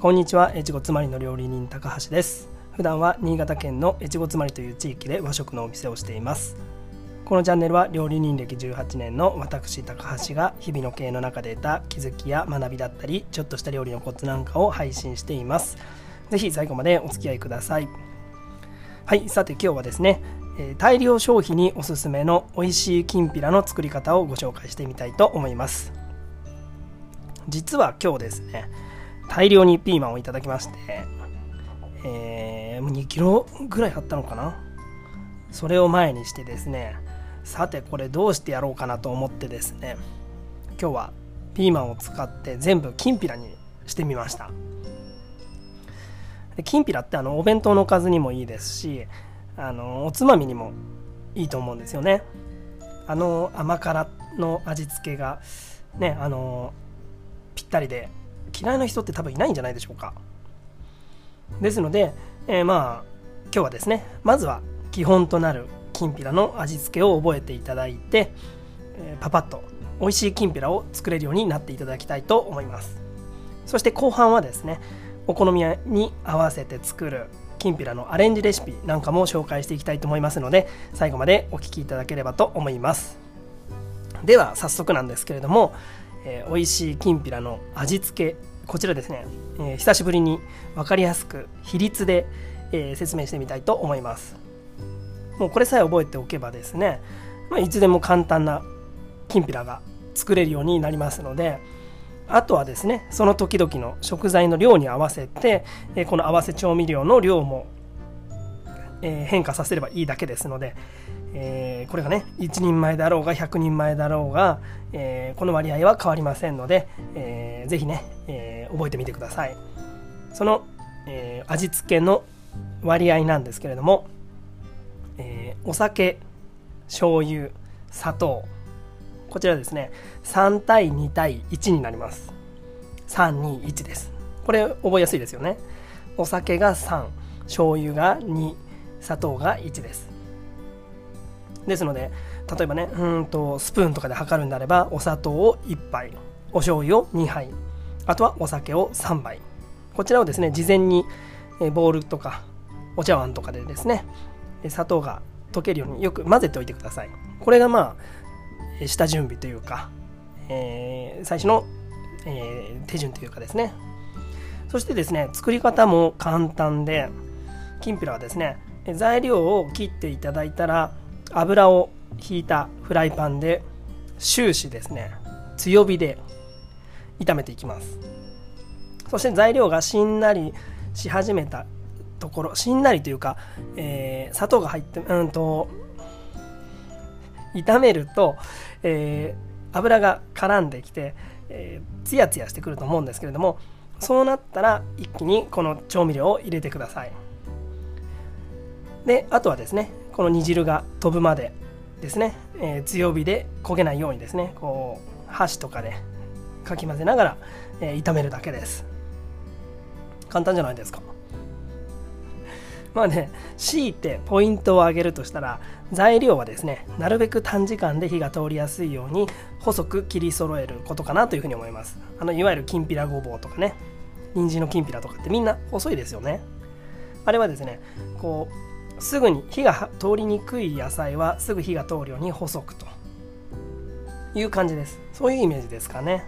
こんにちは。越後つまりの料理人高橋です。普段は新潟県の越後つまりという地域で和食のお店をしています。このチャンネルは料理人歴18年の私高橋が日々の経営の中で得た気づきや学びだったりちょっとした料理のコツなんかを配信しています。ぜひ最後までお付き合いください。はい。さて今日はですね大量消費におすすめの美味しいきんぴらの作り方をご紹介してみたいと思います。実は今日ですね大量にピーマンをいただきまして、えー、2キロぐらいあったのかな？それを前にしてですねさてこれどうしてやろうかなと思ってですね今日はピーマンを使って全部きんぴらにしてみました。きんぴらってあのお弁当のおかずにもいいですしあのおつまみにもいいと思うんですよね。あの甘辛の味付けがねあのぴったりで嫌いな人って多分いないんじゃないでしょうか。ですので、えー、まあ今日はですねまずは基本となるきんぴらの味付けを覚えていただいて、えー、パパッと美味しいきんぴらを作れるようになっていただきたいと思います。そして後半はですねお好みに合わせて作るきんぴらのアレンジレシピなんかも紹介していきたいと思いますので最後までお聴きいただければと思います。では早速なんですけれどもえー、美味しいきんぴらの味付けこちらですね、えー、久しぶりに分かりやすく比率で、えー、説明してみたいと思います。もうこれさえ覚えておけばですね、まあ、いつでも簡単なきんぴらが作れるようになりますのであとはですねその時々の食材の量に合わせて、えこの合わせ調味料の量も、え変化させればいいだけですので、えー、これがね1人前だろうが100人前だろうが、えー、この割合は変わりませんので、えー、ぜひね、えー、覚えてみてください。その、えー、味付けの割合なんですけれども、えー、お酒醤油砂糖こちらですね3対2対1になります。321です。これ覚えやすいですよね。お酒が3醤油が2砂糖が1です。ですので例えばねうんとスプーンとかで測るんであればお砂糖を1杯お醤油を2杯あとはお酒を3杯。こちらをですね事前にボウルとかお茶碗とかでですね砂糖が溶けるようによく混ぜておいてください。これがまあ下準備というか、えー、最初の、えー、手順というかですね。そしてですね作り方も簡単できんぴらはですね材料を切っていただいたら油を引いたフライパンで終始ですね強火で炒めていきます。そして材料がしんなりし始めたところしんなりというか、えー、砂糖が入ってうんと炒めると、えー、油が絡んできて、えー、ツヤツヤしてくると思うんですけれどもそうなったら一気にこの調味料を入れてください。であとはですねこの煮汁が飛ぶまでですね、えー、強火で焦げないようにですね。こう箸とかでかき混ぜながら、えー、炒めるだけです。簡単じゃないですか。まあね強いてポイントを挙げるとしたら材料はですねなるべく短時間で火が通りやすいように細く切り揃えることかなというふうに思います。あのいわゆるきんぴらごぼうとかね。人参のきんぴらとかってみんな細いですよね。あれはですねこうすぐに火が通りにくい野菜はすぐ火が通るように細くと。いう感じです。そういうイメージですかね。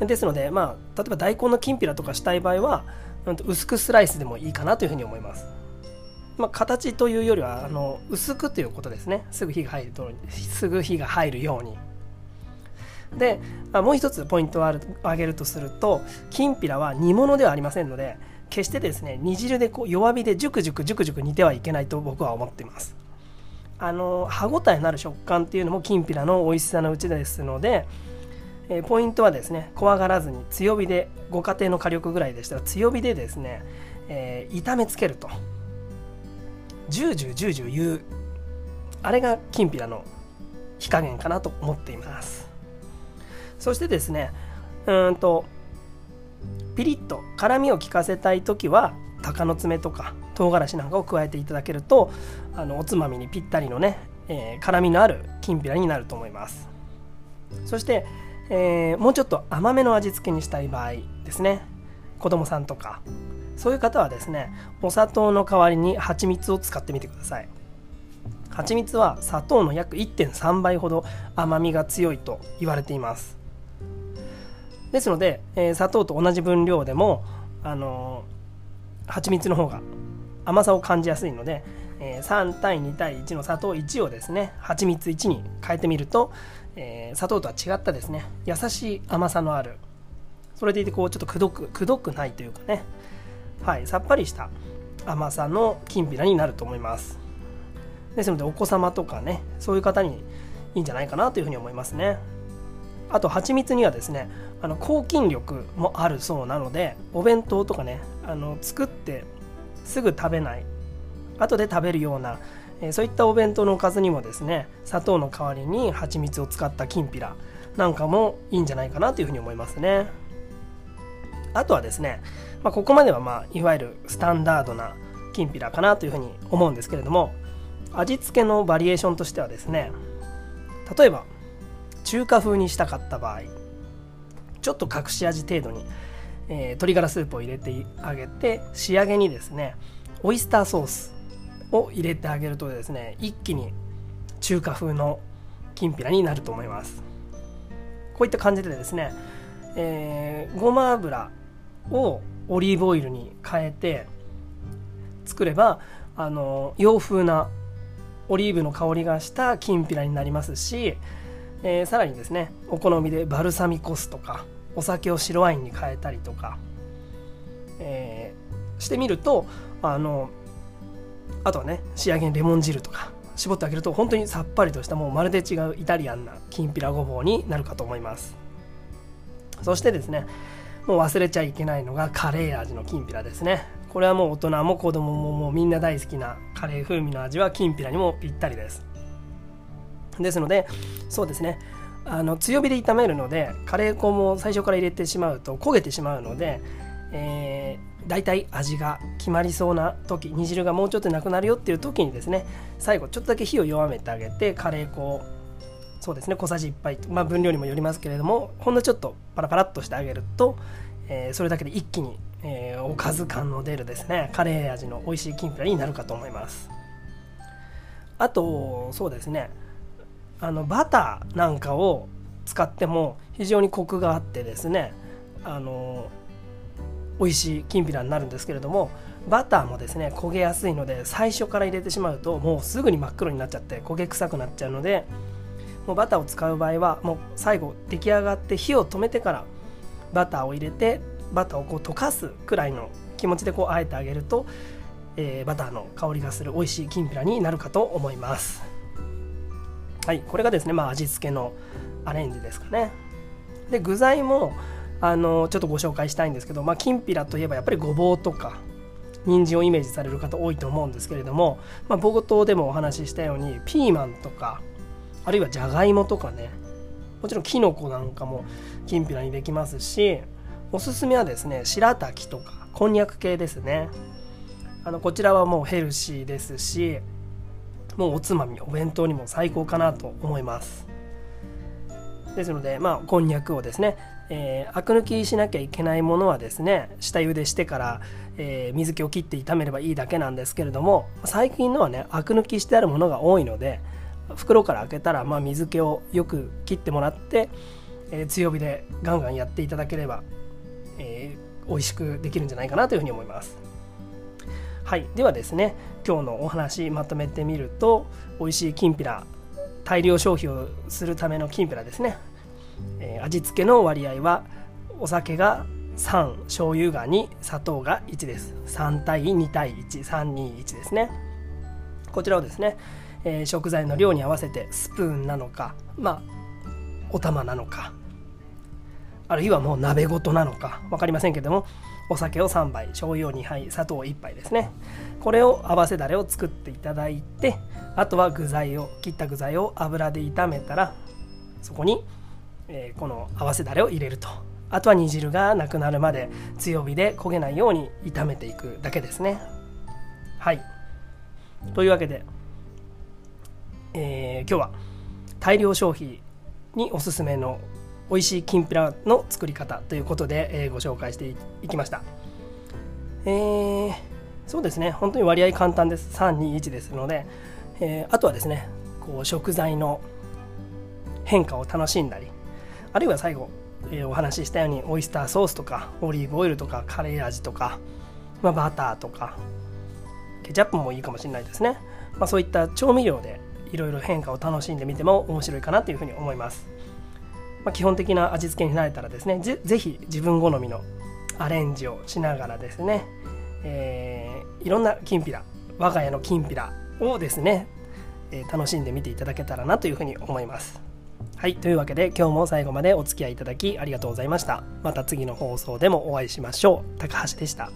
ですのでまあ例えば大根のきんぴらとかしたい場合は薄くスライスでもいいかなというふうに思います。まあ、形というよりはあの薄くということですね。すぐ火が入るとすぐ火が入るように。で、まあ、もう一つポイントを挙げるとするときんぴらは煮物ではありませんので決してですね煮汁でこう弱火でジュクジュクジュクジュク煮てはいけないと僕は思っています。あの歯ごたえのある食感っていうのもきんぴらの美味しさのうちですので、えー、ポイントはですね怖がらずに強火でご家庭の火力ぐらいでしたら強火でですね、えー、炒めつけると。ジュージュージュージュー言う。あれがきんぴらの火加減かなと思っています。そしてですねうんとピリッと辛みを効かせたい時は鷹の爪とか唐辛子なんかを加えていただけるとあのおつまみにぴったりのね、えー、辛みのあるきんぴらになると思います。そして、えー、もうちょっと甘めの味付けにしたい場合ですね、子供さんとか。そういう方はですねお砂糖の代わりに蜂蜜を使ってみてください。蜂蜜は砂糖の約1.3倍ほど甘みが強いと言われています。ですので、えー、砂糖と同じ分量でも、あのー、蜂蜜の方が甘さを感じやすいので、えー、3対2対1の砂糖1をですね蜂蜜1に変えてみると、えー、砂糖とは違ったですね優しい甘さのあるそれでいてこうちょっとくどくくどくないというかねはいさっぱりした甘さのきんぴらになると思います。ですのでお子様とかねそういう方にいいんじゃないかなというふうに思いますね。あと蜂蜜にはですねあの抗菌力もあるそうなのでお弁当とかねあの作ってすぐ食べない。後で食べるような、えー、そういったお弁当のおかずにもですね砂糖の代わりに蜂蜜を使ったきんぴらなんかもいいんじゃないかなというふうに思いますね。あとはですね、まあ、ここまではまあいわゆるスタンダードなきんぴらかなというふうに思うんですけれども味付けのバリエーションとしてはですね例えば中華風にしたかった場合ちょっと隠し味程度に、えー、鶏ガラスープを入れてあげて仕上げにですねオイスターソースを入れてあげるとですね一気に中華風のきんぴらになると思います。こういった感じでですね、えー、ごま油をオリーブオイルに変えて作ればあの洋風なオリーブの香りがしたきんぴらになりますし、えー、さらにですねお好みでバルサミコ酢とかお酒を白ワインに変えたりとか、えー、してみるとあのあとはね仕上げにレモン汁とか絞ってあげると本当にさっぱりとしたもうまるで違うイタリアンなきんぴらごぼうになるかと思います。そしてですねもう忘れちゃいけないのがカレー味のきんぴらですね。これはもう大人も子供ももうみんな大好きなカレー風味の味はきんぴらにもぴったりです。ですのでそうですね。あの強火で炒めるのでカレー粉も最初から入れてしまうと焦げてしまうので、えー、大体味が決まりそうな時煮汁がもうちょっとなくなるよっていう時にですね最後ちょっとだけ火を弱めてあげてカレー粉そうですね小さじ1杯、まあ、分量にもよりますけれどもほんのちょっとパラパラっとしてあげると、えー、それだけで一気にえー、おかず感の出るですねカレー味の美味しいきんぴらになるかと思います。あとそうですね。あのバターなんかを使っても非常にコクがあってですねあの美味しいきんぴらになるんですけれどもバターもですね焦げやすいので最初から入れてしまうともうすぐに真っ黒になっちゃって焦げ臭くなっちゃうのでもうバターを使う場合はもう最後出来上がって火を止めてからバターを入れてバターをこう溶かすくらいの気持ちでこうあえてあげると、えー、バターの香りがする美味しいきんぴらになるかと思います。はいこれがですね、まあ、味付けのアレンジですかね。で具材もあのちょっとご紹介したいんですけど、まあ、きんぴらといえばやっぱりごぼうとか人参をイメージされる方多いと思うんですけれども、まあ、冒頭でもお話ししたようにピーマンとかあるいはじゃがいもとかねもちろんきのこなんかもきんぴらにできますしおすすめはですね白滝とかこんにゃく系ですね。あのこちらはもうヘルシーですしもうおつまみお弁当にも最高かなと思いますですのでまあこんにゃくをですね、えー、アク抜きしなきゃいけないものはですね下茹でしてから、えー、水気を切って炒めればいいだけなんですけれども最近のはねアク抜きしてあるものが多いので袋から開けたら、まあ、水気をよく切ってもらって、えー、強火でガンガンやっていただければえー、美味しくできるんじゃないかなというふうに思います。はい、ではですね今日のお話まとめてみると美味しいきんぴら大量消費をするためのきんぴらですね、えー、味付けの割合はお酒が3醤油が2砂糖が1です。3対2対1321ですね。こちらをですね、えー、食材の量に合わせてスプーンなのかまあお玉なのかあるいはもう鍋ごとなのか分かりませんけどもお酒を3杯醤油を2杯砂糖1杯ですね。これを合わせだれを作っていただいてあとは具材を切った具材を油で炒めたらそこに、えー、この合わせだれを入れると。あとは煮汁がなくなるまで強火で焦げないように炒めていくだけですね。はい。というわけで、えー、今日は大量消費におすすめの美味しいきんぴらの作り方ということで、えー、ご紹介していきました。えー、そうですね。本当に割合簡単です。321ですので、えー、あとはですねこう食材の変化を楽しんだりあるいは最後、えー、お話ししたようにオイスターソースとかオリーブオイルとかカレー味とか、まあ、バターとかケチャップもいいかもしれないですね、まあ、そういった調味料でいろいろ変化を楽しんでみても面白いかなというふうに思います、まあ、基本的な味付けになれたらですねぜぜひ自分好みのアレンジをしながらですね、えー、いろんなきんぴら我が家のきんぴらをですね、えー、楽しんでみていただけたらなというふうに思います。はいというわけで今日も最後までお付き合いいただきありがとうございました。また次の放送でもお会いしましょう。高橋でした。